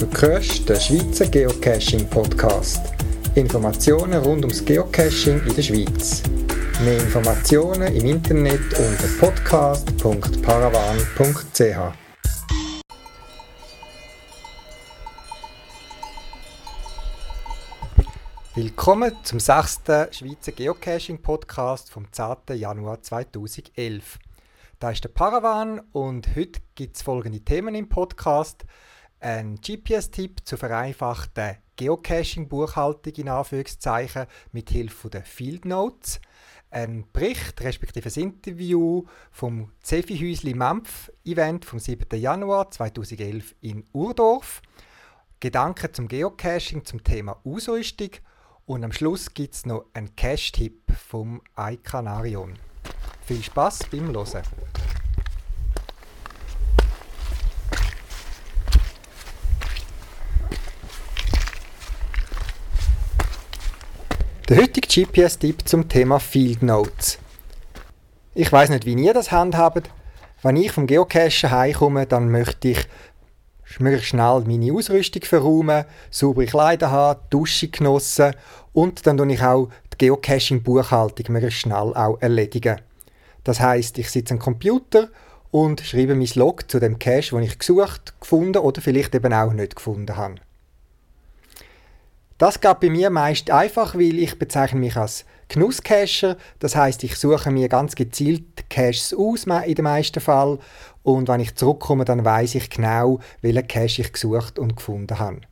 Du hörst den Schweizer Geocaching Podcast. Informationen rund ums Geocaching in der Schweiz. Mehr Informationen im Internet unter podcast.paravan.ch. Willkommen zum sechsten Schweizer Geocaching Podcast vom 10. Januar 2011. Da ist der Paravan und heute gibt es folgende Themen im Podcast. Ein GPS-Tipp zur vereinfachten Geocaching-Buchhaltung in Anführungszeichen mit Hilfe der Field Notes. Ein Bericht respektive ein Interview vom Zefi Häusli Mampf Event vom 7. Januar 2011 in Urdorf. Gedanken zum Geocaching zum Thema Ausrüstung und am Schluss gibt es noch einen Cache-Tipp vom iCanarion. Viel Spaß beim Hören! Der heutige GPS-Tipp zum Thema Field Notes. Ich weiß nicht, wie ihr das handhabt. Wenn ich vom Geocachen heimkomme, dann möchte ich möglichst schnell meine Ausrüstung verräumen, saubere Kleider haben, Dusche genossen und dann tue ich auch die Geocaching-Buchhaltung möglichst schnell auch erledigen. Das heißt, ich sitze am Computer und schreibe mein Log zu dem Cache, den ich gesucht, gefunden oder vielleicht eben auch nicht gefunden habe. Das geht bei mir meist einfach, weil ich bezeichne mich als Genusscacher. Das heißt, ich suche mir ganz gezielt Caches aus in den meisten Fall und wenn ich zurückkomme, dann weiß ich genau, welchen Cache ich gesucht und gefunden habe.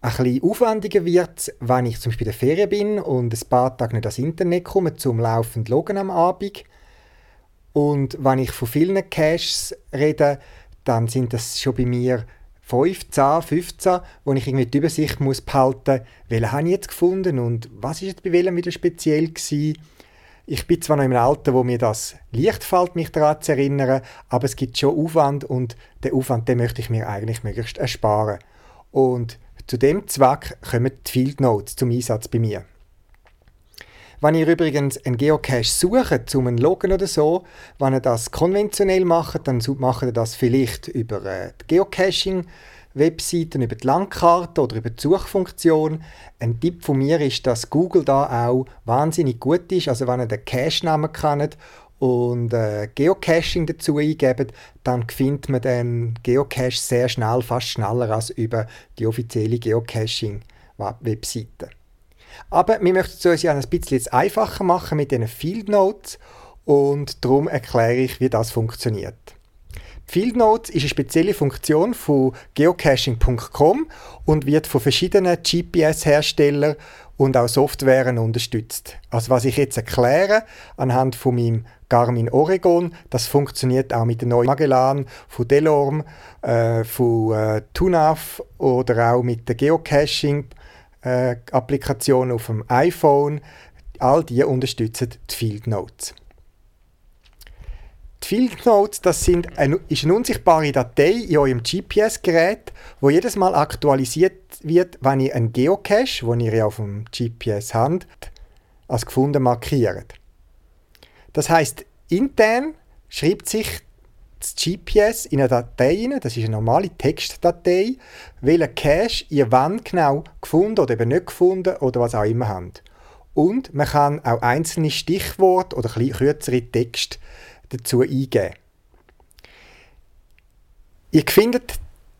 Ein bisschen aufwendiger wird es, wenn ich zum Beispiel in der Ferien bin und ein paar Tage nicht ans Internet komme, zum laufend Loggen am Abend. Und wenn ich von vielen Caches rede, dann sind das schon bei mir 5, 10, 15, wo ich irgendwie die Übersicht muss behalten muss, welchen habe ich jetzt gefunden und was ist jetzt bei welchem wieder speziell gewesen. Ich bin zwar noch im Alter, wo mir das leicht fällt, mich daran zu erinnern, aber es gibt schon Aufwand und den Aufwand, den möchte ich mir eigentlich möglichst ersparen. Und zu dem Zweck kommen die Field Notes zum Einsatz bei mir. Wenn ihr übrigens einen Geocache sucht, zum einen Loggen oder so, wenn ihr das konventionell macht, dann macht ihr das vielleicht über äh, die Geocaching Webseiten, über die Landkarte oder über die Suchfunktion. Ein Tipp von mir ist, dass Google da auch wahnsinnig gut ist. Also wenn ihr den Cache-Namen kennt und äh, Geocaching dazu eingebt, dann findet man den Geocache sehr schnell, fast schneller als über die offizielle Geocaching-Webseite. Aber wir möchten es uns ja ein bisschen einfacher machen mit diesen Field Notes und darum erkläre ich, wie das funktioniert. Field Notes ist eine spezielle Funktion von geocaching.com und wird von verschiedenen GPS-Herstellern und auch Softwaren unterstützt. Also was ich jetzt erkläre anhand von meinem Garmin Oregon, das funktioniert auch mit der neuen Magellan von Delorme, äh, von äh, Tunav oder auch mit der Geocaching äh, Applikationen auf dem iPhone, all die unterstützen die Field Notes. Die Field Notes das sind eine, ist eine unsichtbare Datei in eurem GPS-Gerät, wo jedes Mal aktualisiert wird, wenn ihr einen Geocache, den ihr auf dem GPS habt, als gefunden markiert. Das heißt, intern schreibt sich das GPS in eine Datei rein, das ist eine normale Textdatei, welchen Cache ihr wann genau gefunden oder eben nicht gefunden oder was auch immer habt. Und man kann auch einzelne Stichworte oder kürzere Texte dazu eingeben. Ihr findet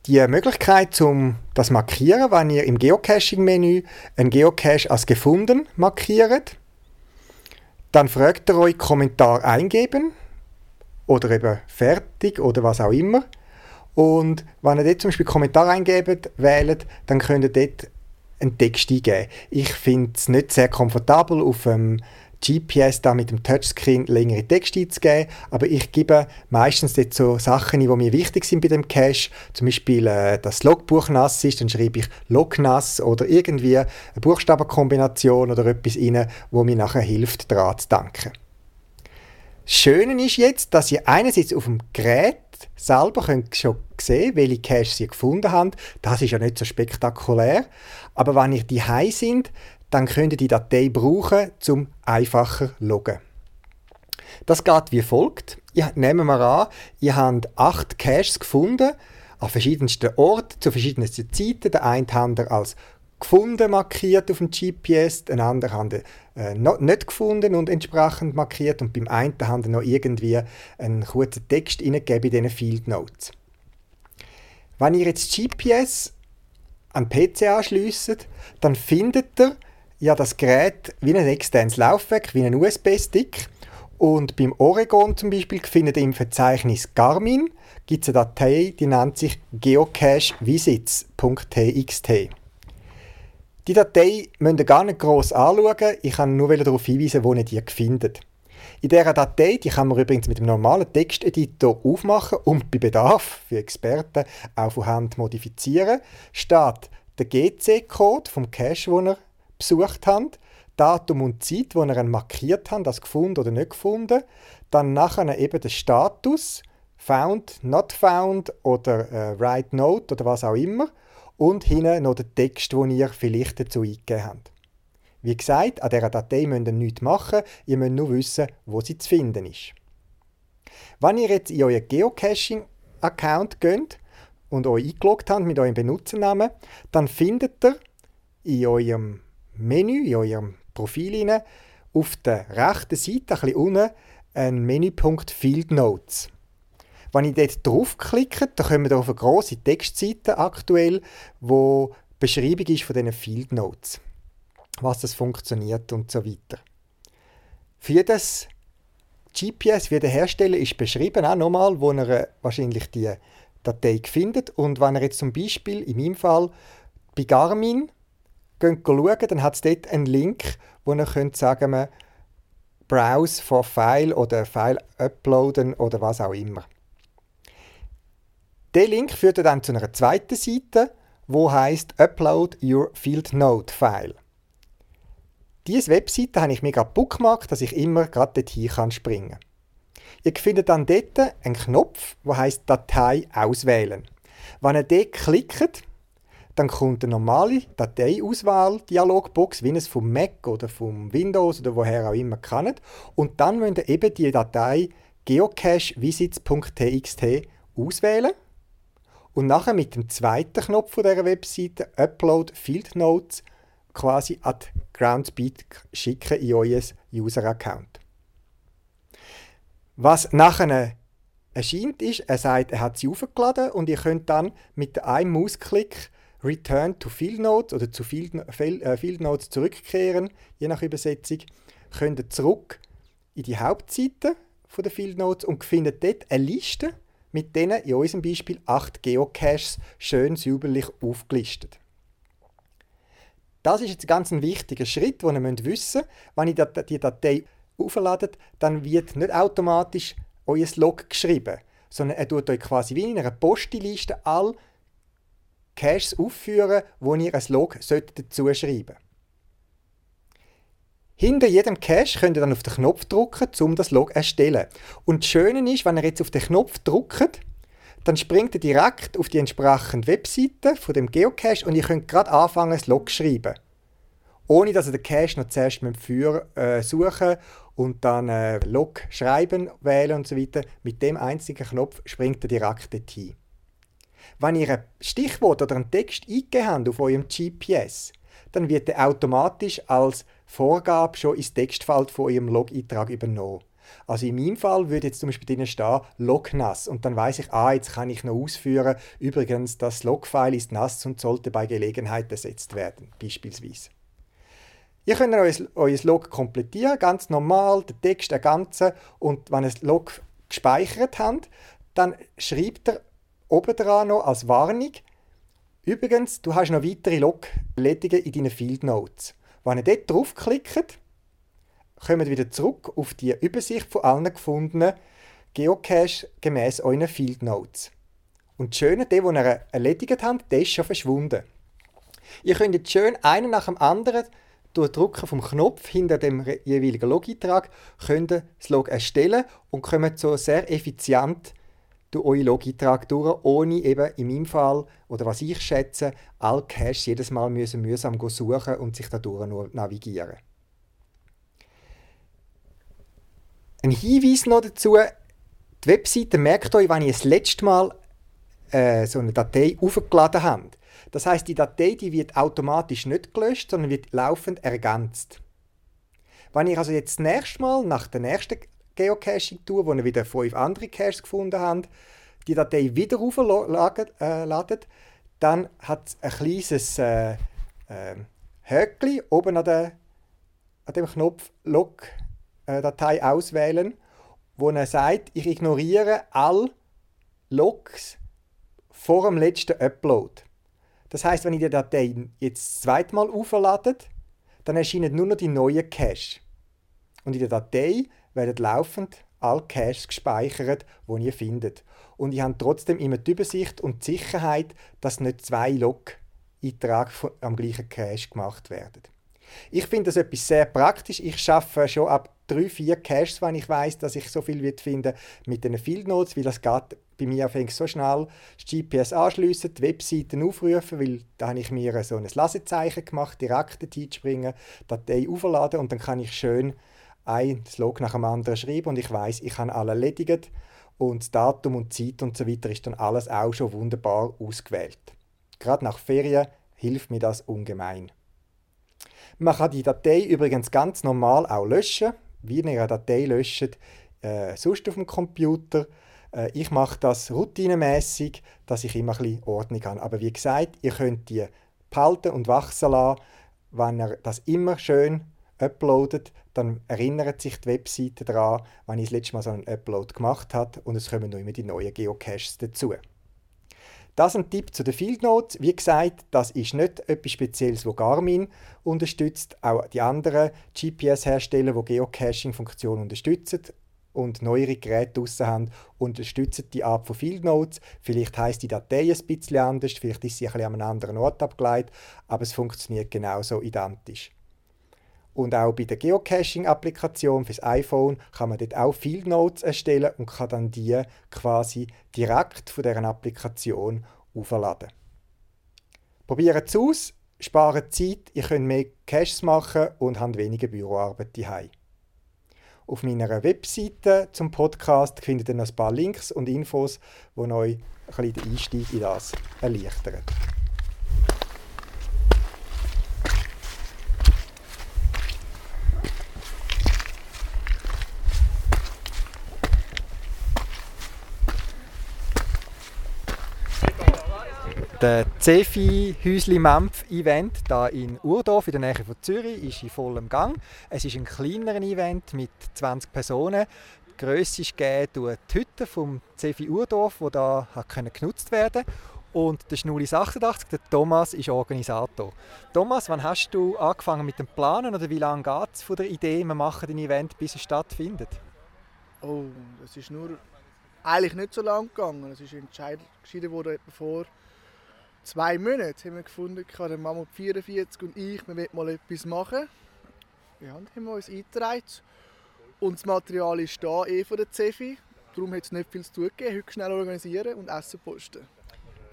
die Möglichkeit, um das markieren, wenn ihr im Geocaching-Menü einen Geocache als gefunden markiert. Dann fragt er euch Kommentar eingeben oder eben fertig oder was auch immer. Und wenn ihr dort zum Beispiel Kommentar eingebt, wählt, dann könnt ihr dort einen Text eingeben. Ich finde es nicht sehr komfortabel, auf dem GPS da mit dem Touchscreen längere Texte einzugeben, aber ich gebe meistens dort so Sachen, die mir wichtig sind bei dem Cache, zum Beispiel, äh, dass das Logbuch nass ist, dann schreibe ich Log nass oder irgendwie eine Buchstabenkombination oder etwas rein, wo mir nachher hilft, daran zu danken. Schöne ist jetzt, dass ihr einerseits auf dem Gerät selber könnt schon sehen, welche Caches ihr gefunden habt. Das ist ja nicht so spektakulär. Aber wenn ihr die high sind, dann könnt ihr die Datei brauchen, zum einfacher loggen. Das geht wie folgt. Ja, nehmen wir an, ihr habt acht Caches gefunden an verschiedensten Orten, zu verschiedensten Zeiten. Der eine hat er als gefunden markiert auf dem GPS, den anderen haben äh, noch nicht gefunden und entsprechend markiert und beim einen haben noch irgendwie einen kurzen Text eingegeben in diesen Field Notes. Wenn ihr jetzt GPS an PC anschließt, dann findet ihr ja das Gerät wie ein externes Laufwerk, wie ein USB-Stick. Und beim Oregon zum Beispiel findet ihr im Verzeichnis Garmin gibt es eine Datei, die nennt sich geocachevisits.txt. Die Datei müsst ihr gar nicht gross anschauen, ich kann nur darauf hinweisen, wo ihr die findet. In dieser Datei, die kann man übrigens mit dem normalen Texteditor aufmachen und bei Bedarf für Experten auch von Hand modifizieren, steht der GC-Code vom Cache, den ihr besucht habt, Datum und Zeit, wo ihr ihn markiert habt, als gefunden oder nicht gefunden, dann nachher eben der Status, found, not found oder äh, write note oder was auch immer und hinten noch der Text, den ihr vielleicht dazu eingegeben habt. Wie gesagt, an dieser Datei müsst ihr nichts machen, ihr müsst nur wissen, wo sie zu finden ist. Wenn ihr jetzt in euren Geocaching-Account geht und euch eingeloggt habt mit eurem Benutzernamen, dann findet ihr in eurem Menü, in eurem Profil auf der rechten Seite, ein bisschen unten, einen Menüpunkt Field Notes. Wenn ich dort draufklicke, dann kommen wir auf eine grosse Textseite aktuell, wo Beschreibung ist von diesen Field Notes was das funktioniert und so weiter. Für das GPS, wie der Hersteller ist beschrieben, auch nochmal, wo er äh, wahrscheinlich die Datei findet. Und wenn er jetzt zum Beispiel, in meinem Fall, bei Garmin schauen, dann hat es dort einen Link, wo er könnt sagen Browse for File oder File uploaden oder was auch immer. Der Link führt dann zu einer zweiten Seite, wo heißt Upload your Field Note File. Diese Webseite habe ich mir gerade bookmarkt, dass ich immer gerade dorthin kann springen kann. Ihr findet dann dort einen Knopf, der heißt Datei auswählen. Wenn ihr dort klickt, dann kommt eine normale Dateiauswahl-Dialogbox, wie es vom Mac oder vom Windows oder woher auch immer kennt. Und dann müsst ihr eben die Datei geocachevisits.txt auswählen und nachher mit dem zweiten Knopf dieser Webseite Upload Field Notes quasi an Groundspeed schicken in euer User-Account. Was nachher erscheint ist, er sagt, er hat sie aufgeladen und ihr könnt dann mit einem Mausklick Return to Field Notes oder zu Field, äh, Field Notes zurückkehren, je nach Übersetzung, könnt ihr zurück in die Hauptseite der Field Notes und findet dort eine Liste mit denen in unserem Beispiel acht Geocaches schön säuberlich aufgelistet. Das ist jetzt ganz ein wichtiger Schritt, den ihr wissen müsst. Wenn ihr die Datei aufladet, dann wird nicht automatisch euer Log geschrieben, sondern er tut euch quasi wie in einer Postliste all Caches aufführen, wo ihr ein Log dazu schreiben Hinter jedem Cache könnt ihr dann auf den Knopf drücken, um das Log erstellen. Und das Schöne ist, wenn ihr jetzt auf den Knopf drückt, dann springt ihr direkt auf die entsprechende Webseite von dem Geocache und ihr könnt gerade anfangen, das Log zu schreiben. Ohne dass ihr den Cache noch zuerst mit dem Führer äh, suchen und dann äh, Log schreiben, wählen und so weiter. Mit dem einzigen Knopf springt ihr direkt dorthin. Wenn ihr ein Stichwort oder einen Text eingegeben habt auf eurem GPS, dann wird er automatisch als Vorgabe schon ins Textfeld von eurem Log-Eintrag übernommen. Also in meinem Fall würde jetzt zum Beispiel drinnen stehen Log nass und dann weiß ich, ah, jetzt kann ich noch ausführen, übrigens, das Log-File ist nass und sollte bei Gelegenheit ersetzt werden, beispielsweise. Ihr könnt euer, Log komplettieren, ganz normal, den Text ergänzen und wenn ihr das Log gespeichert habt, dann schreibt ihr oben dran noch als Warnung, übrigens, du hast noch weitere Log-Erledigungen in deinen Field Notes. Wenn ihr dort draufklickt, kommt wieder zurück auf die Übersicht von allen gefundenen Geocache gemäß euren Field Notes. Und das Schöne, der, den ihr erledigt habt, der ist schon verschwunden. Ihr könnt jetzt schön einen nach dem anderen durch Drücken vom Knopf hinter dem jeweiligen Log-Eintrag das Log erstellen und kommt so sehr effizient durch euren Log-Eintrag durch, ohne eben in meinem Fall, oder was ich schätze, alle Caches jedes Mal müssen mühsam suchen und sich dadurch nur navigieren. Ein Hinweis noch dazu, die Webseite merkt euch, wenn ihr das letzte Mal äh, so eine Datei aufgeladen haben. Das heißt, die Datei die wird automatisch nicht gelöscht, sondern wird laufend ergänzt. Wenn ich also jetzt das nächste Mal nach der nächsten Geocaching tue, wo ihr wieder fünf andere Caches gefunden habt, die Datei wieder aufladet, äh, dann hat es ein kleines äh, äh, Höckli oben an, der, an dem Knopf Log äh, auswählen, wo er sagt, ich ignoriere all Logs vor dem letzten Upload. Das heißt, wenn ich die Datei jetzt das zweite Mal auflade, dann erscheinen nur noch die neuen Cache. Und in der Datei werden laufend alle Caches gespeichert, die ihr findet. Und ich habe trotzdem immer die Übersicht und die Sicherheit, dass nicht zwei Log-Einträge am gleichen Cache gemacht werden. Ich finde das etwas sehr praktisch. Ich schaffe schon ab drei, vier Caches, wenn ich weiß, dass ich so viel wird finden mit den Field Notes, weil das geht bei mir fängt so schnell das GPS anschliessen, die Webseiten aufrufen, weil da habe ich mir so ein Lasezeichen gemacht, direkt dorthin springen, Datei aufladen und dann kann ich schön ein Log nach dem anderen schreiben und ich weiß, ich habe alle erledigt und das Datum und Zeit und so weiter ist dann alles auch schon wunderbar ausgewählt. Gerade nach Ferien hilft mir das ungemein. Man kann die Datei übrigens ganz normal auch löschen, wie eine Datei löscht, äh, sonst auf dem Computer. Äh, ich mache das routinemäßig, dass ich immer ein bisschen Ordnung habe. Aber wie gesagt, ihr könnt die behalten und wachsen lassen, wenn ihr das immer schön uploadet, dann erinnert sich die Webseite daran, wenn ich das letzte Mal so einen Upload gemacht habe und es kommen noch immer die neuen Geocaches dazu. Das ein Tipp zu den Field Notes. Wie gesagt, das ist nicht etwas Spezielles, wo Garmin unterstützt. Auch die anderen GPS-Hersteller, die Geocaching-Funktionen unterstützen und neuere Geräte draussen haben, unterstützen die Art von Field Notes. Vielleicht heißt die Datei ein bisschen anders, vielleicht ist sie ein bisschen an einem anderen Ort abgeleitet, aber es funktioniert genauso identisch. Und auch bei der Geocaching-Applikation fürs iPhone kann man dort auch Field Notes erstellen und kann dann die quasi direkt von deren Applikation aufladen. Probiert es aus, spart Zeit, ihr könnt mehr Caches machen und habt weniger Büroarbeit daheim. Auf meiner Webseite zum Podcast findet ihr noch ein paar Links und Infos, die euch ein bisschen den Einstieg in das erleichtern. Der Cefi Häusli Mampf Event hier in Urdorf in der Nähe von Zürich ist in vollem Gang. Es ist ein kleinerer Event mit 20 Personen. Die Grösse ist gegeben die Hütte vom Cefi Urdorf, die da genutzt werden und der Schnulis 88, der Thomas, ist Organisator. Thomas, wann hast du angefangen mit dem Planen oder wie lange geht es von der Idee, wir machen ein Event, bis es stattfindet? Oh, das ist nur eigentlich nicht so lang gegangen. Es ist entschieden worden vor zwei Monaten haben wir gefunden, der Mama 44 und ich, wir wollen mal etwas machen. Ja, dann haben wir uns eingetragen. Und das Material ist da eh von der Cefi. Darum hat es nicht viel zu tun gegeben. Heute schnell organisieren und Essen posten.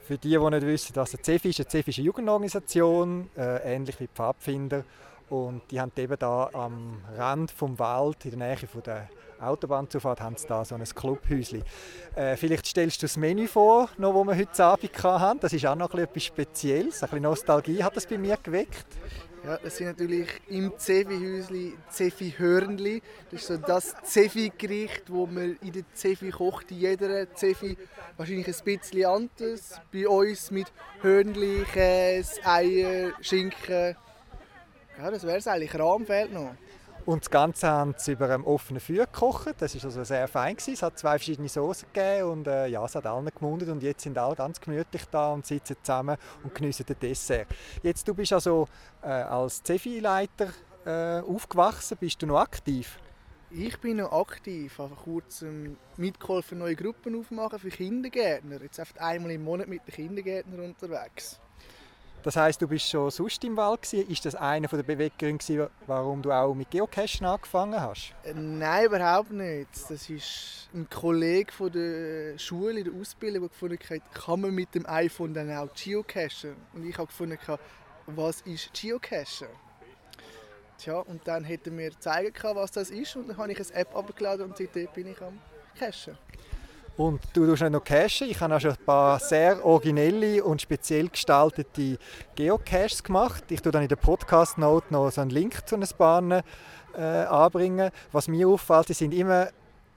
Für die, die nicht wissen, was der CEFI ist, eine CEFI ist Jugendorganisation, äh, ähnlich wie Pfadfinder. Und die haben eben da am Rand vom Wald, in der Nähe von der Autobahnzufahrt haben sie da so ein Clubhäuschen. Äh, vielleicht stellst du das Menü vor, noch, das wir heute Abend hatten. Das ist auch noch etwas Spezielles. Ein bisschen Nostalgie hat das bei mir geweckt. Ja, das sind natürlich im Zefi-Häusli Zefi-Hörnli. Das ist so das Zefi-Gericht, das man in der Zefi kocht. In jeder Zefi wahrscheinlich ein bisschen anders. Bei uns mit Hörnli, Käse, Eier, Schinken. Ja, das wäre es eigentlich. Rahm fehlt noch. Und das Ganze haben sie über einem offenen Feuer gekocht. Das war also sehr fein. Gewesen. Es hat zwei verschiedene Soßen gegeben und äh, ja, es hat allen gemundet. Und jetzt sind alle ganz gemütlich da und sitzen zusammen und geniessen den Dessert. Jetzt, du bist also äh, als Cefi-Leiter äh, aufgewachsen. Bist du noch aktiv? Ich bin noch aktiv. Habe vor kurzem mitgeholfen, neue Gruppen aufmachen für Kindergärtner. Jetzt einfach einmal im Monat mit den Kindergärtnern unterwegs. Das heißt, du bist schon sonst im Wald gewesen. Ist das einer der Beweggründe, warum du auch mit Geocachen angefangen hast? Äh, nein, überhaupt nicht. Das ist ein Kollege von der Schule, der Ausbildung, der gefunden hat, kann man mit dem iPhone dann auch geocachen? Und ich habe gefunden, was ist Geocachen? Tja, und dann hätte mir zeigen können, was das ist und dann habe ich eine App abgeladen und seitdem bin ich am Cachen. Und du tust nicht noch cachen. Ich habe auch schon ein paar sehr originelle und speziell gestaltete Geocaches gemacht. Ich tue dann in der Podcast-Note noch so einen Link zu einem paar äh, anbringen. Was mir auffällt, die sind immer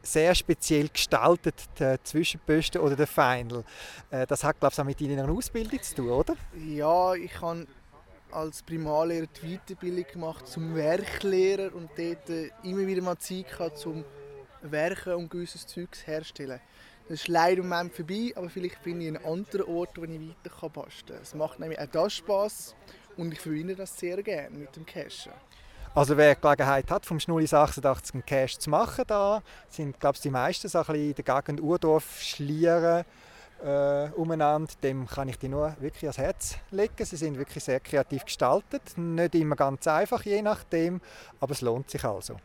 sehr speziell gestaltet, der Zwischenposten oder der Final. Äh, das hat, glaube ich, auch mit deiner Ausbildung zu tun, oder? Ja, ich habe als Primarlehrer die Weiterbildung gemacht zum Werklehrer und dort äh, immer wieder mal Zeit gehabt, zum Werken und gewisses Zeugs herstellen. Das ist leider im Moment vorbei, aber vielleicht finde ich einen anderen Ort, wo ich weiter basteln kann. Es macht nämlich auch das Spass und ich verbinde das sehr gerne mit dem Cashen. Also wer die Gelegenheit hat, vom Schnulli 86 einen Cache zu machen, da sind glaube ich die meisten so ein bisschen in der Gegend Urdorf, Schlieren, äh, umeinander, dem kann ich die nur wirklich ans Herz legen. Sie sind wirklich sehr kreativ gestaltet, nicht immer ganz einfach, je nachdem, aber es lohnt sich also.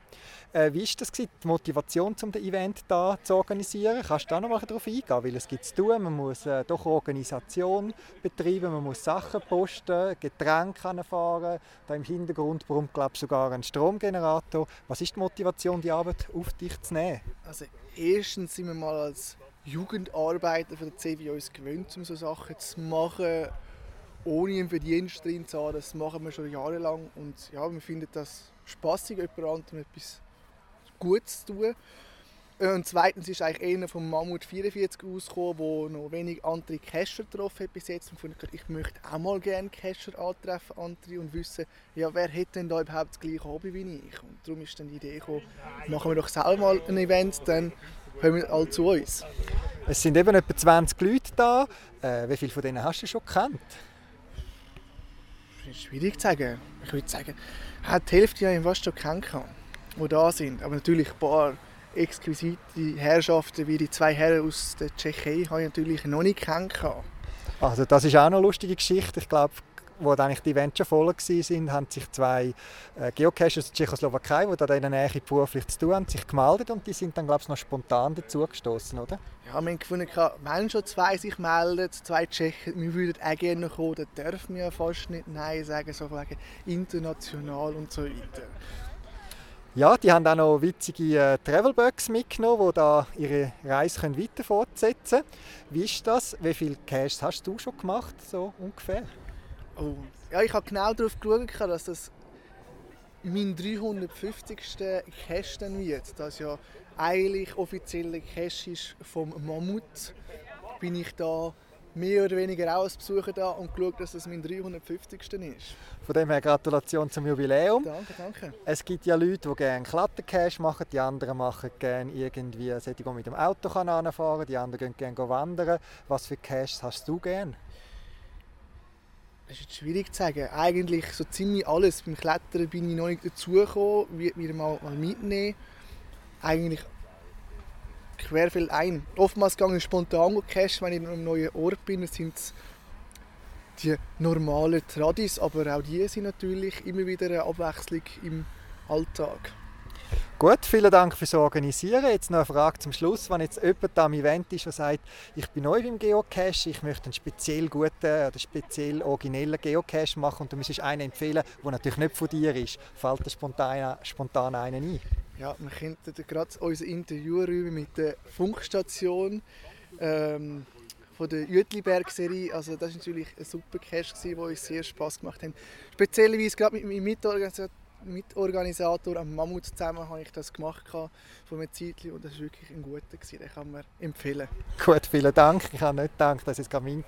Äh, wie war das gewesen, die Motivation, um das Event da zu organisieren? Kannst du da noch mal darauf eingehen? Weil es gibt zu tun, man muss äh, doch Organisation betreiben, man muss Sachen posten, Getränke fahren, da im Hintergrund brummt glaube sogar ein Stromgenerator. Was ist die Motivation, die Arbeit auf dich zu nehmen? Also erstens sind wir mal als Jugendarbeiter von der CW uns gewöhnt, um so Sachen zu machen, ohne einen Verdienst drin zu haben. Das machen wir schon jahrelang und ja, wir finden das spaßig, jemandem etwas Gutes zu tun. Und zweitens ist eigentlich einer vom Mammut 44 ausgekommen, wo noch wenig andere Cacher getroffen hat bis jetzt. Und ich, ich möchte auch mal gerne Cacher antreffen andere und wissen, ja, wer hätte denn da überhaupt das gleiche Hobby wie ich. Und darum ist dann die Idee gekommen, machen wir doch selber mal ein Event, dann kommen alle zu uns. Es sind eben etwa 20 Leute da. Äh, wie viele von denen hast du schon gekannt? Das ist schwierig zu sagen. Ich würde sagen, die Hälfte habe ich fast schon kennengelernt, die da sind. Aber natürlich ein paar exquisite Herrschaften wie die zwei Herren aus der Tschechei habe ich natürlich noch nicht kennengelernt. Also das ist auch eine lustige Geschichte. Ich glaube, wo eigentlich die Events schon voll waren, haben sich zwei äh, Geocacher aus der Tschechoslowakei, die da in der Nähe beruflich zu tun haben, sich gemeldet und die sind dann glaube ich noch spontan dazugestoßen, oder? Ja, wir haben gefunden, wenn schon zwei sich melden, zwei Tschechen, wir würden auch gerne kommen, dann dürfen wir ja fast nicht Nein sagen, so wegen international und so weiter. Ja, die haben auch noch witzige äh, Travelbugs mitgenommen, die da ihre Reise können weiter fortsetzen können. Wie ist das? Wie viele Caches hast du schon gemacht, so ungefähr? Oh. Ja, ich habe genau darauf geschaut, dass das mein 350. Cache dann wird. Das ja eigentlich offizielle Cache ist vom Mammut. Bin ich da mehr oder weniger auch als Besucher da und geschaut, dass das mein 350. ist. Von dem her Gratulation zum Jubiläum. Danke, danke. Es gibt ja Leute, die gerne Klettercache machen, die anderen machen gerne irgendwie solche, die mit dem Auto fahren kann, die anderen gehen gerne wandern. Was für Caches hast du gerne? Das ist schwierig zu sagen. Eigentlich so ziemlich alles. Beim Klettern bin ich noch nicht dazugekommen, würde mir mal, mal mitnehmen. Eigentlich querfeld ein. Oftmals gehe ich spontan cachen, wenn ich an einem neuen Ort bin. Das sind die normalen Tradis, aber auch die sind natürlich immer wieder eine Abwechslung im Alltag. Gut, vielen Dank fürs Organisieren. Jetzt noch eine Frage zum Schluss. Wenn jetzt jemand am Event ist, der sagt, ich bin neu beim Geocache, ich möchte einen speziell guten oder speziell originellen Geocache machen und du müsstest einen empfehlen, der natürlich nicht von dir ist. Fällt dir spontan, spontan einen ein? Ja, wir könnten gerade unser Interview rüber mit der Funkstation ähm, von der Jütliberg-Serie. Also das war natürlich ein super Cache, der uns sehr Spass gemacht hat. Speziellerweise gerade mit meinem Mitorganisator Mitorganisator am Mammut zusammen habe ich das gemacht von einem Zeitchen und das war wirklich ein guter, gewesen. den kann man empfehlen. Gut, vielen Dank. Ich habe nicht gedacht, dass du jetzt meinen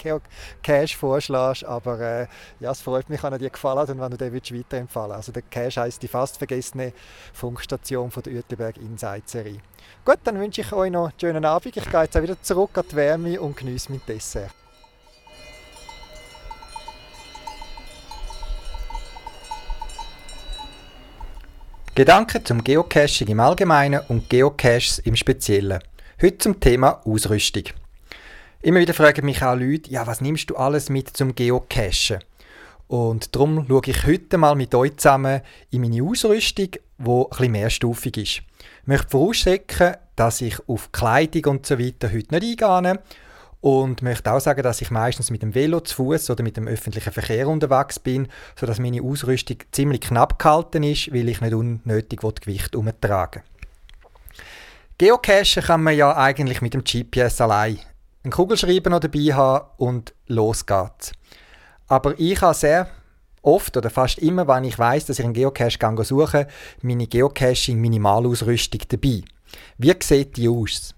Cash vorschlägst, aber äh, ja, es freut mich, wenn er dir gefallen hat und wenn du den weiterempfehlen Also der Cash heisst die fast vergessene Funkstation von der Uetliberg Inside Serie. Gut, dann wünsche ich euch noch einen schönen Abend. Ich gehe jetzt auch wieder zurück an die Wärme und genieße mein Dessert. Gedanken zum Geocaching im Allgemeinen und Geocaches im Speziellen. Heute zum Thema Ausrüstung. Immer wieder fragen mich auch Leute, ja, was nimmst du alles mit zum Geocachen? Und darum schaue ich heute mal mit euch zusammen in meine Ausrüstung, die etwas mehrstufig ist. Ich möchte vorausschicken, dass ich auf Kleidung und so weiter heute nicht eingehe und möchte auch sagen, dass ich meistens mit dem Velo zu Fuß oder mit dem öffentlichen Verkehr unterwegs bin, sodass meine Ausrüstung ziemlich knapp gehalten ist, weil ich nicht unnötig Gewicht umtragen Geocachen kann man ja eigentlich mit dem GPS allein. Ein Kugelschreiber noch dabei haben und los geht's. Aber ich habe sehr oft oder fast immer, wenn ich weiß, dass ich einen Geocache suche, meine Geocaching-Minimalausrüstung dabei. Wie sieht die aus?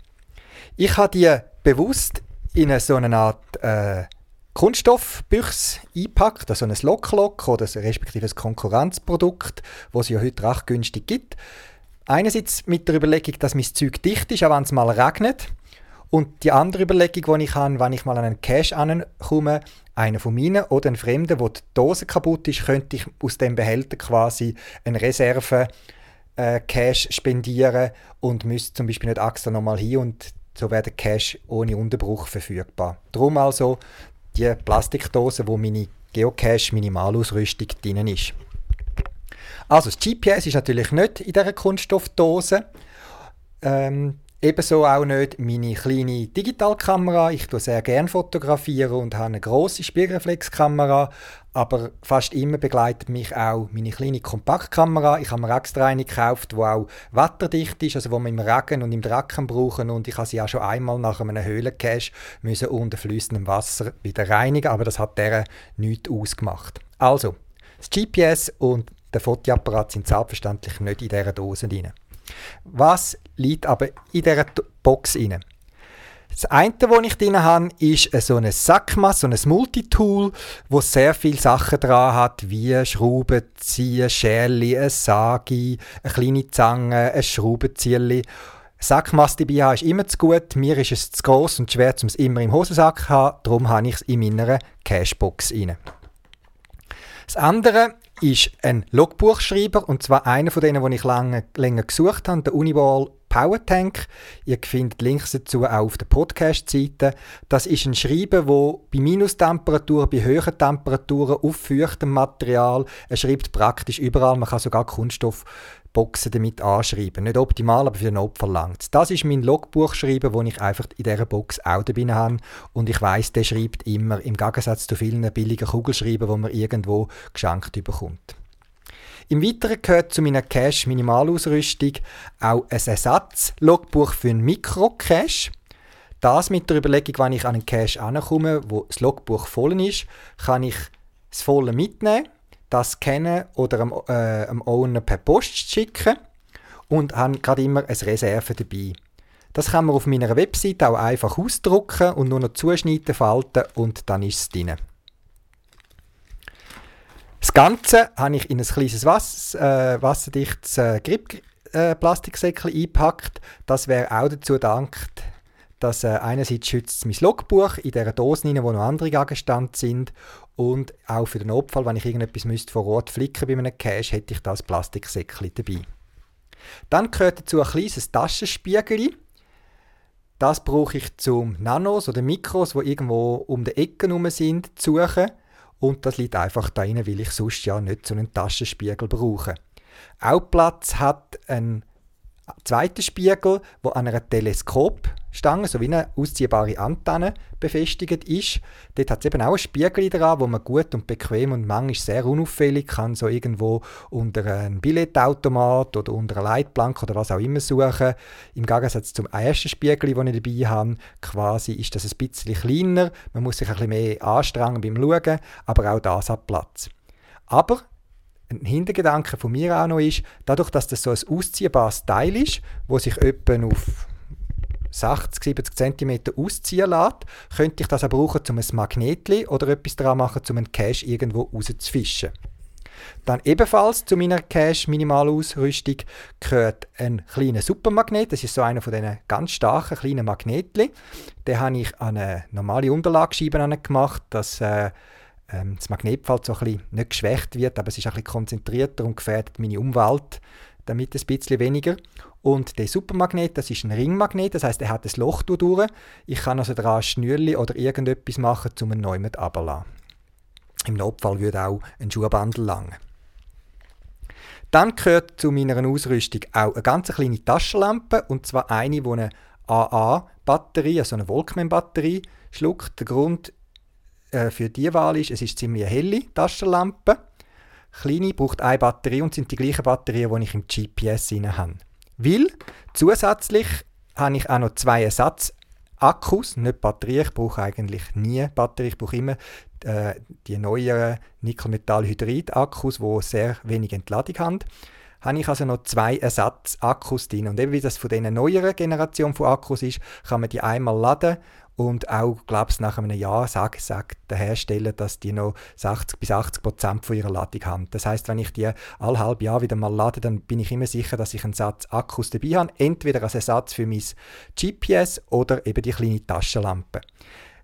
Ich habe die bewusst in so eine Art äh, Kunststoffbüchse einpackt, also ein Locklock oder respektive ein Konkurrenzprodukt, das es ja heute recht günstig gibt. Einerseits mit der Überlegung, dass mein Zeug dicht ist, auch wenn es mal regnet. Und die andere Überlegung, die ich habe, wenn ich mal an einen Cache ankomme, einer von meinen oder ein Fremder, wo die Dose kaputt ist, könnte ich aus dem Behälter quasi eine Reserve äh, Cash spendieren und müsste zum Beispiel nicht extra nochmal hin und so wäre der Cash ohne Unterbruch verfügbar. Darum also die Plastikdose, wo meine Geocache Minimalausrüstung drin ist. Also das GPS ist natürlich nicht in dieser Kunststoffdose. Ähm, Ebenso auch nicht meine kleine Digitalkamera. Ich tue sehr gerne fotografieren und habe eine große Spiegelreflexkamera. Aber fast immer begleitet mich auch meine kleine Kompaktkamera. Ich habe mir extra eine gekauft, die auch wetterdicht ist, also die man im Regen und im Dreck brauchen Und ich habe sie auch schon einmal nach einem Höhlencache müssen unter fließendem Wasser wieder reinigen, aber das hat der nichts ausgemacht. Also, das GPS und der Fotoapparat sind selbstverständlich nicht in dieser Dose drin. Was liegt aber in dieser Box inne? Das eine, was ich drin habe, ist so ein Sackmas, so ein Multitool, wo sehr viele Sachen dran hat, wie Schrauben ziehen, Schärli, eine Sagi, eine kleine Zange, ein Schraubenzieher. Sackmass dabei haben ist immer zu gut. Mir ist es zu groß und schwer, um es immer im Hosensack zu haben. Darum habe ich es in meiner Cashbox rein. Das andere ist ein Logbuchschreiber und zwar einer von denen, die ich lange, länger gesucht habe, der Uniball Power Tank. Ihr findet Links dazu auch auf der Podcast-Seite. Das ist ein Schreiber, wo bei Minustemperatur, bei höheren Temperaturen auf feuchtem Material, er schreibt praktisch überall, man kann sogar Kunststoffboxen damit anschreiben. Nicht optimal, aber für den Notfall langt Das ist mein Logbuchschreiber, wo ich einfach in dieser Box auch dabei habe. Und ich weiß, der schreibt immer, im Gegensatz zu vielen billigen Kugelschreiber, die man irgendwo geschenkt bekommt. Im Weiteren gehört zu meiner Cache-Minimalausrüstung auch ein Ersatz-Logbuch für einen Mikro-Cache. Das mit der Überlegung, wenn ich an einen Cache ankomme, wo das Logbuch voll ist, kann ich das Volle mitnehmen, das scannen oder am, äh, Owner per Post schicken und habe gerade immer eine Reserve dabei. Das kann man auf meiner Website auch einfach ausdrucken und nur noch zuschneiden, falten und dann ist es drin. Das Ganze habe ich in ein kleines Wasser, äh, wasserdichtes äh, Grip-Plastiksäckchen äh, eingepackt. Das wäre auch dazu gedankt, dass äh, einerseits schützt mein Logbuch in dieser Dose rein, wo noch andere Gegenstände sind und auch für den Notfall, wenn ich irgendetwas müsste vor Ort flicken bei einem Cache, hätte ich das Plastiksäckchen dabei. Dann gehört dazu ein kleines Taschenspiegel. Das brauche ich zum Nanos oder Mikros, die irgendwo um die Ecke herum sind, zu suchen. Und das liegt einfach da rein, weil ich sonst ja nicht so einen Taschenspiegel brauche. Auch Platz hat ein zweiter Spiegel, wo an einer Teleskopstange, so wie eine ausziehbare Antenne, befestigt ist. Dort hat es eben auch ein Spiegel dran, wo man gut und bequem und manchmal sehr unauffällig kann, so irgendwo unter einem Billetautomat oder unter einer Leitplanke oder was auch immer suchen. Im Gegensatz zum ersten Spiegel, den ich dabei habe, quasi ist das ein bisschen kleiner. Man muss sich ein bisschen mehr anstrengen beim Schauen, aber auch das hat Platz. Aber ein Hintergedanke von mir auch noch ist, dadurch, dass das so ein ausziehbares Teil ist, wo sich etwa auf 60, 70 cm ausziehen lässt, könnte ich das auch brauchen, um ein Magnetli oder etwas dran machen, um einen Cache irgendwo rauszufischen. Dann ebenfalls zu meiner Cache-Minimalausrüstung gehört ein kleiner Supermagnet. Das ist so einer von diesen ganz starken kleinen Magnetli. Den habe ich an eine normale Unterlagescheibe gemacht, dass äh, ähm, das Magnetfeld so ein bisschen nicht geschwächt wird, aber es ist ein bisschen konzentrierter und gefährdet meine Umwelt damit ein bisschen weniger. Und der Supermagnet, das ist ein Ringmagnet, das heißt, er hat ein Loch durch. Ich kann also daran Schnürli oder irgendetwas machen, um einen neuen abzulassen. Im Notfall würde auch ein Schuhbandel lang. Dann gehört zu meiner Ausrüstung auch eine ganz kleine Taschenlampe, und zwar eine, die eine AA-Batterie, also eine Volkmann-Batterie, schluckt. Der Grund äh, für die Wahl ist, es ist ziemlich eine helle Taschenlampe. Kleine braucht eine Batterie und sind die gleichen Batterien, die ich im GPS habe. Weil zusätzlich habe ich auch noch zwei Ersatzakkus, nicht Batterie. Ich brauche eigentlich nie Batterie. Ich brauche immer äh, die neueren Nickel-Metall-Hydrid-Akkus, die sehr wenig Entladung haben habe ich also noch zwei Ersatzakkus drin. Und eben wie das von dieser neueren Generation von Akkus ist, kann man die einmal laden und auch, glaube ich, nach einem Jahr sagt, sagt der Hersteller, dass die noch 60 bis 80 Prozent von ihrer Ladung haben. Das heißt, wenn ich die alle halb Jahr wieder mal lade, dann bin ich immer sicher, dass ich einen Satz Akkus dabei habe, entweder als Ersatz für mein GPS oder eben die kleine Taschenlampe.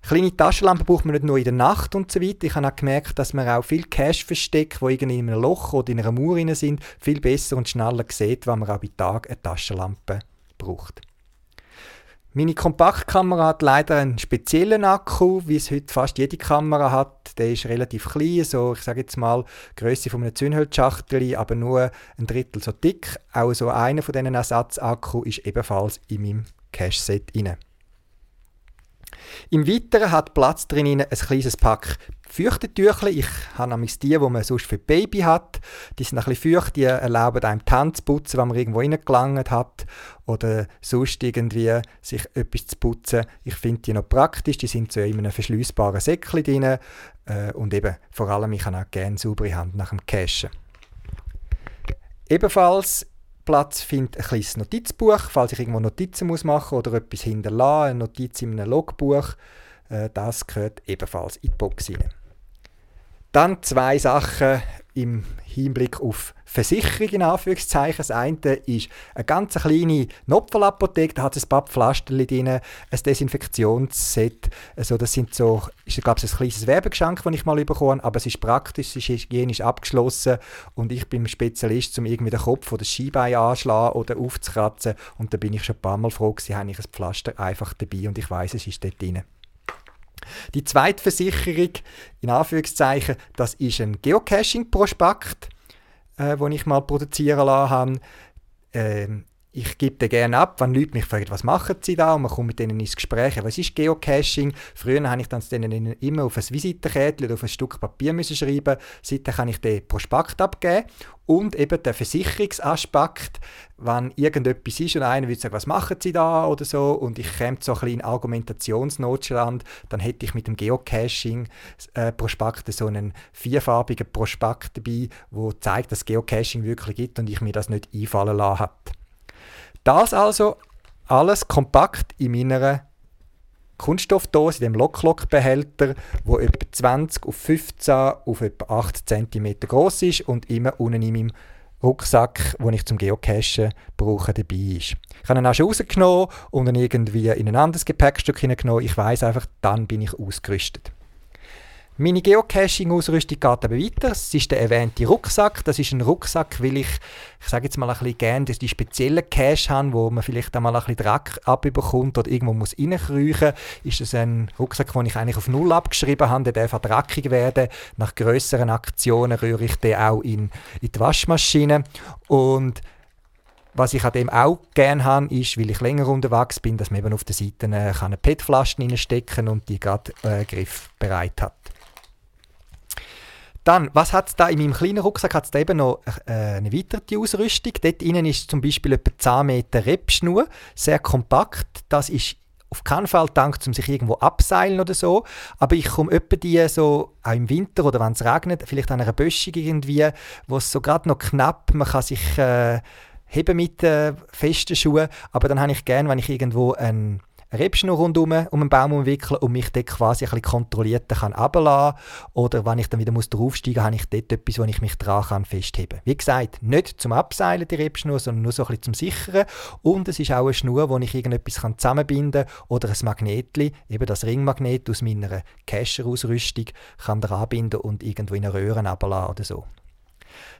Kleine Taschenlampen braucht man nicht nur in der Nacht und so weiter. Ich habe auch gemerkt, dass man auch viel Cache-Verstecke, die irgendwie in einem Loch oder in einer Mauer sind, viel besser und schneller sieht, wenn man auch bei Tag eine Taschenlampe braucht. Meine Kompaktkamera hat leider einen speziellen Akku, wie es heute fast jede Kamera hat. Der ist relativ klein, so ich sage jetzt mal Größe von einer Zündholzschachtel, aber nur ein Drittel so dick. Auch so einer von diesen Ersatzakku ist ebenfalls in meinem Cache-Set. Im Weiteren hat Platz drin ein kleines Pack Feuchtetücher. Ich habe nämlich die, die man sonst für Baby hat. Die sind ein bisschen feucht, die erlauben einem die Hände zu putzen, wenn man irgendwo reingelangt hat oder sonst irgendwie sich etwas zu putzen. Ich finde die noch praktisch, die sind so in einem verschließbaren Säckchen drin äh, und eben vor allem, ich habe auch gerne saubere Hand nach dem Cashen. Ebenfalls Platz findet ein kleines Notizbuch, falls ich irgendwo Notizen muss machen oder etwas hinterlassen, eine Notiz in einem Logbuch. Äh, das gehört ebenfalls in die Box rein. Dann zwei Sachen im Hinblick auf Versicherung in Anführungszeichen. Das eine ist eine ganz kleine Notfallapotheke, da hat ein paar Pflaster drin, ein Desinfektionsset. Also das sind so, ist glaube ich ein kleines Werbegeschenk, das ich mal bekommen aber es ist praktisch, es ist hygienisch abgeschlossen und ich bin Spezialist, um irgendwie den Kopf oder das Skibein anzuschlagen oder aufzukratzen und da bin ich schon ein paar Mal froh gewesen, habe ich ein Pflaster einfach dabei und ich weiß, es ist dort drin. Die zweite Versicherung, in Anführungszeichen, das ist ein Geocaching-Prospekt, äh, den ich mal produzieren lassen habe. Ähm, ich gebe den gerne ab, wenn Leute mich fragen, was machen sie da, und man kommt mit denen ins Gespräch. Was ist Geocaching? Früher habe ich dann denen immer auf ein Visitenkärtchen oder auf ein Stück Papier müssen schreiben. Seitdem kann ich den Prospekt abgeben und eben der Versicherungsaspekt, wenn irgendetwas ist und einer würde sagen, was machen Sie da oder so und ich käme so ein bisschen in Argumentationsnotstand, dann hätte ich mit dem Geocaching-Prospekt so einen vierfarbigen Prospekt dabei, wo zeigt, dass Geocaching wirklich gibt und ich mir das nicht einfallen lassen habe. Das also alles kompakt in meiner Kunststoffdose, in dem Lock-Lock-Behälter, wo etwa 20 auf 15 auf etwa 8 cm groß ist und immer unten in meinem Rucksack, den ich zum Geocachen brauche, dabei ist. Ich habe ihn auch schon rausgenommen und ihn irgendwie in ein anderes Gepäckstück hineingenommen. Ich weiß einfach, dann bin ich ausgerüstet. Meine Geocaching-Ausrüstung geht aber weiter. Es ist der erwähnte Rucksack. Das ist ein Rucksack, weil ich, ich sage jetzt mal ein bisschen gerne, dass die speziellen Cache haben, wo man vielleicht einmal ein bisschen Dreck abbekommt oder irgendwo muss reinkriechen. Ist das ein Rucksack, den ich eigentlich auf Null abgeschrieben habe, der darf dreckig werden. Nach größeren Aktionen rühre ich den auch in, in die Waschmaschine. Und was ich an dem auch gerne habe, ist, weil ich länger unterwegs bin, dass man eben auf der Seite eine PET-Flasche reinstecken und die gerade äh, griffbereit hat. Dann, was hat es da in meinem kleinen Rucksack? Hat es eben noch äh, eine weitere Ausrüstung. Dort innen ist zum Beispiel etwa 10 Meter Rebschnur, sehr kompakt. Das ist auf keinen Fall dank, um sich irgendwo abseilen oder so. Aber ich komme etwa die so auch im Winter oder wenn es regnet, vielleicht an einer Böschung irgendwie, wo es so gerade noch knapp, man kann sich äh, heben mit äh, festen Schuhen. Aber dann habe ich gerne, wenn ich irgendwo ein Rebschnur rundherum um einen Baum umwickeln und mich dort quasi ein bisschen kontrolliert runterlassen Oder wenn ich dann wieder muss draufsteigen muss, habe ich dort etwas, wo ich mich dran kann Wie gesagt, nicht zum Abseilen die Rebschnur, sondern nur so ein bisschen zum Sichern. Und es ist auch eine Schnur, wo ich irgendetwas zusammenbinden kann oder ein Magnetli, eben das Ringmagnet aus meiner Cacher-Ausrüstung, kann dran binden und irgendwo in eine Röhre runterlassen oder so.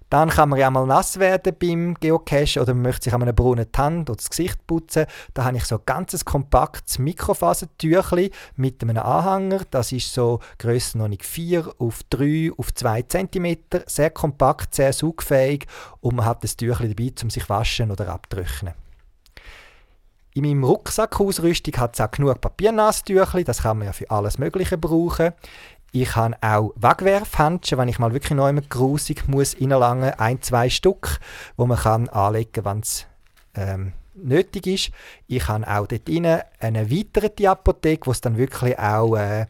Dann kann man ja mal nass werden beim Geocache oder man möchte sich an einem Brunnen die Hand oder das Gesicht putzen. Da habe ich so ein ganzes kompaktes Mikrofasertüchli mit einem Anhänger. Das ist so Grössenordnung 4 auf 3 auf 2 cm. Sehr kompakt, sehr saugfähig und man hat das Tüchli dabei, um sich waschen oder abtrocknen. In meinem Rucksackausrüstung hat es auch genug Papiernasstüchli, das kann man ja für alles Mögliche brauchen. Ich habe auch Wegwerfhändchen, wenn ich mal wirklich neu grusig muss reinlangen, ein, zwei Stück, wo man kann anlegen, wenn es ähm, nötig ist. Ich habe auch dort drin eine erweiterte Apotheke, wo es dann wirklich auch äh,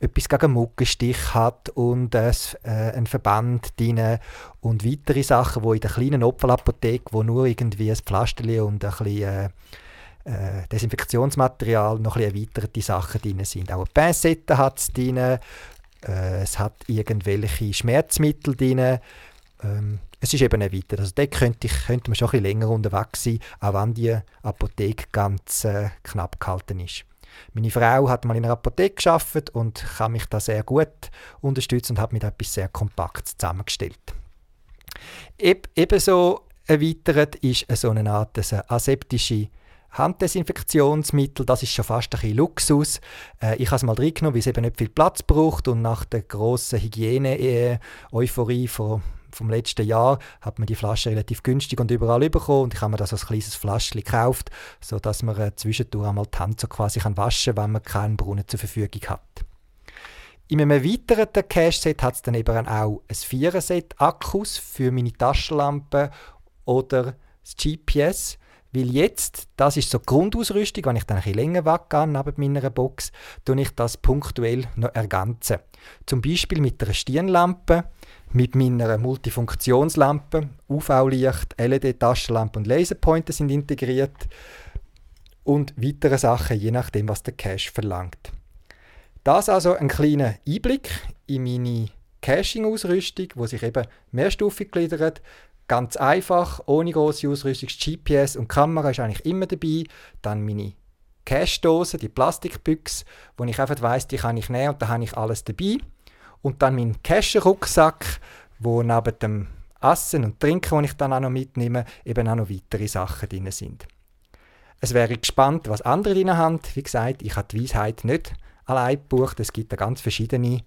etwas gegen Muckenstich hat und äh, ein Verband drin und weitere Sachen, wo in der kleinen Opferapotheke, wo nur irgendwie ein Pflasterli und ein bisschen äh, äh, Desinfektionsmaterial, noch ein bisschen erweiterte Sachen drin sind. Auch eine Pincette hat es drin, äh, es hat irgendwelche Schmerzmittel drin. Ähm, es ist eben erweitert. Also dort könnte, ich, könnte man schon ein bisschen länger unterwegs sein, auch wenn die Apotheke ganz äh, knapp gehalten ist. Meine Frau hat mal in einer Apotheke geschafft und kann mich da sehr gut unterstützen und hat mir etwas sehr Kompaktes zusammengestellt. Eb ebenso erweitert ist so eine Art eine aseptische Handdesinfektionsmittel, das ist schon fast ein bisschen Luxus. Äh, ich habe es mal reingenommen, weil es eben nicht viel Platz braucht und nach der grossen Hygiene-Euphorie von vom letzten Jahr hat man die Flasche relativ günstig und überall bekommen und ich habe mir das als kleines Flaschchen gekauft, sodass man äh, zwischendurch einmal die Hand so quasi kann waschen kann, wenn man keinen Brunnen zur Verfügung hat. In einem erweiterten Cache-Set hat es dann eben auch ein 4er-Set Akkus für meine Taschenlampe oder das GPS. Weil jetzt, das ist so die Grundausrüstung, wenn ich dann ein bisschen länger weggehe neben meiner Box, tue ich das punktuell noch ergänzen. Zum Beispiel mit einer Stirnlampe, mit meiner Multifunktionslampe, UV-Licht, LED-Taschenlampe und Laserpointer sind integriert und weitere Sachen, je nachdem, was der Cache verlangt. Das also ein kleiner Einblick in meine Caching-Ausrüstung, wo sich eben mehrstufig gliedert. Ganz einfach, ohne große Ausrüstung. GPS und Kamera ist eigentlich immer dabei. Dann meine Cache-Dose, die Plastikbüchse, wo ich einfach weiss, die kann ich nehmen und da habe ich alles dabei. Und dann mein Cache-Rucksack, wo neben dem Essen und Trinken, das ich dann auch noch mitnehme, eben auch noch weitere Sachen drin sind. Es wäre gespannt, was andere drin haben. Wie gesagt, ich habe die Weisheit nicht allein gebucht. Es gibt da ganz verschiedene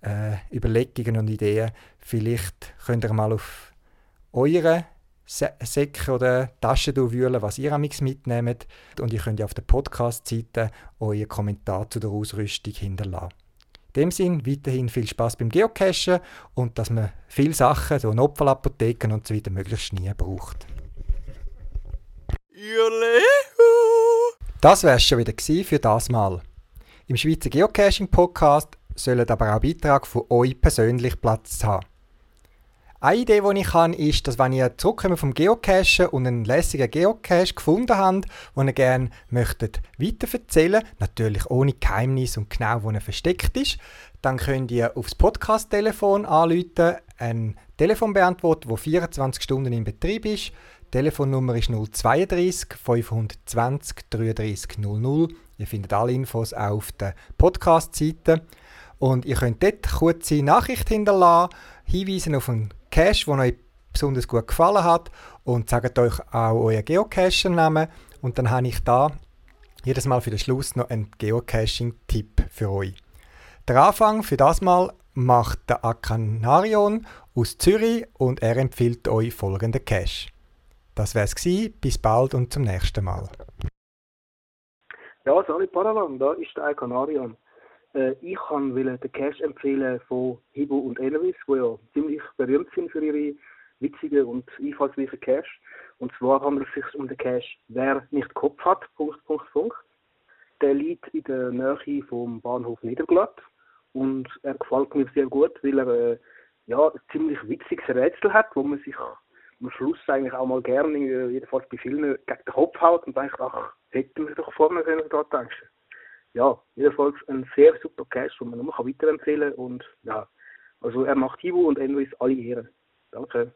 äh, Überlegungen und Ideen. Vielleicht könnt ihr mal auf eure Säcke oder Taschen wühlen, was ihr amix mitnehmt. Und ihr könnt ja auf der Podcast-Seite euren Kommentar zu der Ausrüstung hinterlassen. In dem Sinn weiterhin viel Spaß beim Geocachen und dass man viele Sachen, so Notfallapotheken und so weiter, möglichst nie braucht. Das wäre es schon wieder für das Mal. Im Schweizer Geocaching Podcast sollen aber auch Beiträge von euch persönlich Platz haben. Eine Idee, die ich habe, ist, dass wenn ihr zurückkommt vom Geocachen und einen lässigen Geocache gefunden habt, den ihr gerne möchtet weiterverzählen natürlich ohne Geheimnis und genau, wo er versteckt ist, dann könnt ihr aufs Podcast-Telefon anrufen, ein Telefon beantworten, das 24 Stunden in Betrieb ist. Die Telefonnummer ist 032 520 33 00. Ihr findet alle Infos auf der Podcast-Seite. Und ihr könnt dort kurze Nachricht hinterlassen, hinweisen auf einen Cache, der euch besonders gut gefallen hat und sagt euch auch euren Geocacher-Namen und dann habe ich da jedes Mal für den Schluss noch einen Geocaching-Tipp für euch. Der Anfang für das Mal macht der Akanarion aus Zürich und er empfiehlt euch folgenden Cache. Das wäre es Bis bald und zum nächsten Mal. Ja, salut Paravan, da ist der Akanarion. Äh, ich kann den Cash empfehlen von Hibo und Elvis, die ja ziemlich berühmt sind für ihre witzigen und einfallsreichen Cash. Und zwar handelt es sich um den Cash Wer nicht Kopf hat, Punkt, Punkt, Punkt. Der liegt in der Nähe vom Bahnhof Niederglatt und er gefällt mir sehr gut, weil er äh, ja, ein ziemlich witziges Rätsel hat, wo man sich am Schluss eigentlich auch mal gerne, jedenfalls bei vielen, gegen den Kopf haut und denkt, ach, hätten wir doch vorne können, da denkst ja, jedenfalls ein sehr super Cash, den man nur weiterempfehlen kann. Und ja, also er macht Hibu und Envis alle Ehre. Danke.